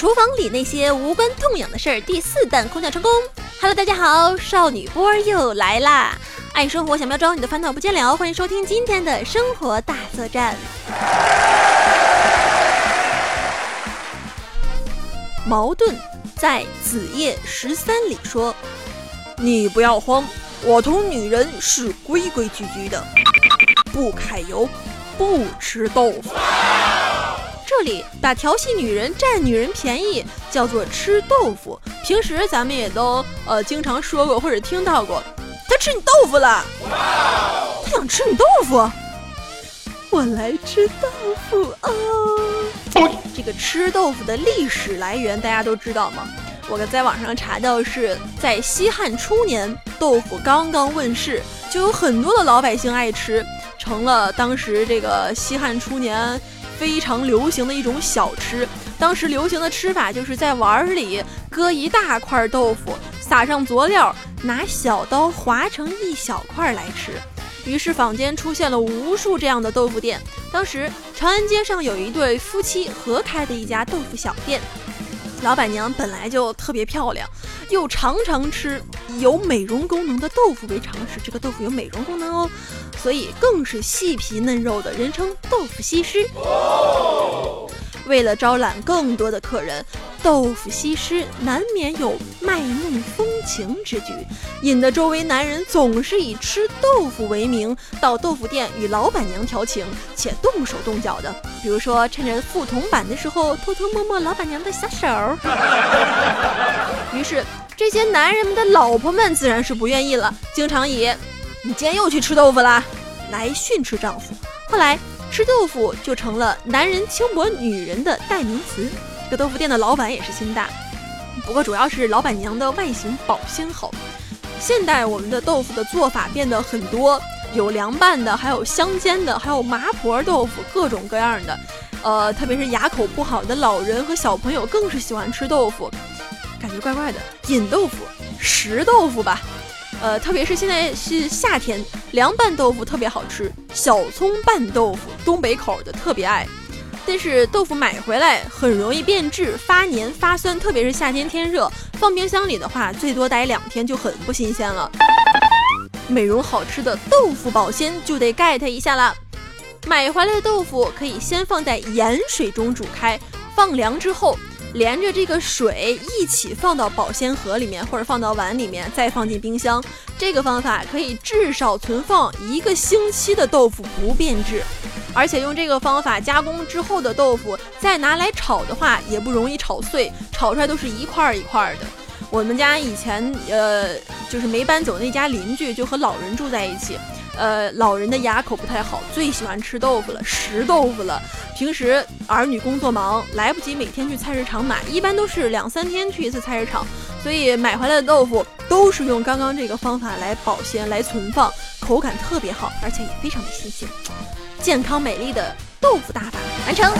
厨房里那些无关痛痒的事儿，第四弹空降成功。Hello，大家好，少女波又来啦！爱生活，小妙招，你的烦恼不见了。欢迎收听今天的生活大作战。矛盾在子夜十三里说：“你不要慌，我同女人是规规矩矩的，不揩油，不吃豆腐。”这里把调戏女人、占女人便宜叫做吃豆腐。平时咱们也都呃经常说过或者听到过，他吃你豆腐了，他想吃你豆腐，我来吃豆腐哦。这个吃豆腐的历史来源大家都知道吗？我在网上查到是在西汉初年，豆腐刚刚问世，就有很多的老百姓爱吃，成了当时这个西汉初年。非常流行的一种小吃，当时流行的吃法就是在碗里搁一大块豆腐，撒上佐料，拿小刀划成一小块来吃。于是坊间出现了无数这样的豆腐店。当时长安街上有一对夫妻合开的一家豆腐小店。老板娘本来就特别漂亮，又常常吃有美容功能的豆腐为常识。这个豆腐有美容功能哦，所以更是细皮嫩肉的，人称豆腐西施。为了招揽更多的客人，豆腐西施难免有卖弄风情之举，引得周围男人总是以吃豆腐为名到豆腐店与老板娘调情，且动手动脚的。比如说，趁着付铜板的时候偷偷摸摸老板娘的小手。于是，这些男人们的老婆们自然是不愿意了，经常以“你今天又去吃豆腐啦”来训斥丈夫。后来。吃豆腐就成了男人轻薄女人的代名词。这个豆腐店的老板也是心大，不过主要是老板娘的外形保鲜好。现代我们的豆腐的做法变得很多，有凉拌的，还有香煎的，还有麻婆豆腐，各种各样的。呃，特别是牙口不好的老人和小朋友更是喜欢吃豆腐，感觉怪怪的。饮豆腐，食豆腐吧。呃，特别是现在是夏天，凉拌豆腐特别好吃，小葱拌豆腐，东北口的特别爱。但是豆腐买回来很容易变质、发黏、发酸，特别是夏天天热，放冰箱里的话，最多待两天就很不新鲜了。美容好吃的豆腐保鲜就得 get 一下了。买回来的豆腐可以先放在盐水中煮开，放凉之后。连着这个水一起放到保鲜盒里面，或者放到碗里面，再放进冰箱。这个方法可以至少存放一个星期的豆腐不变质，而且用这个方法加工之后的豆腐再拿来炒的话，也不容易炒碎，炒出来都是一块一块的。我们家以前呃，就是没搬走那家邻居就和老人住在一起。呃，老人的牙口不太好，最喜欢吃豆腐了，食豆腐了。平时儿女工作忙，来不及每天去菜市场买，一般都是两三天去一次菜市场，所以买回来的豆腐都是用刚刚这个方法来保鲜、来存放，口感特别好，而且也非常的新鲜，健康美丽的豆腐大法完成。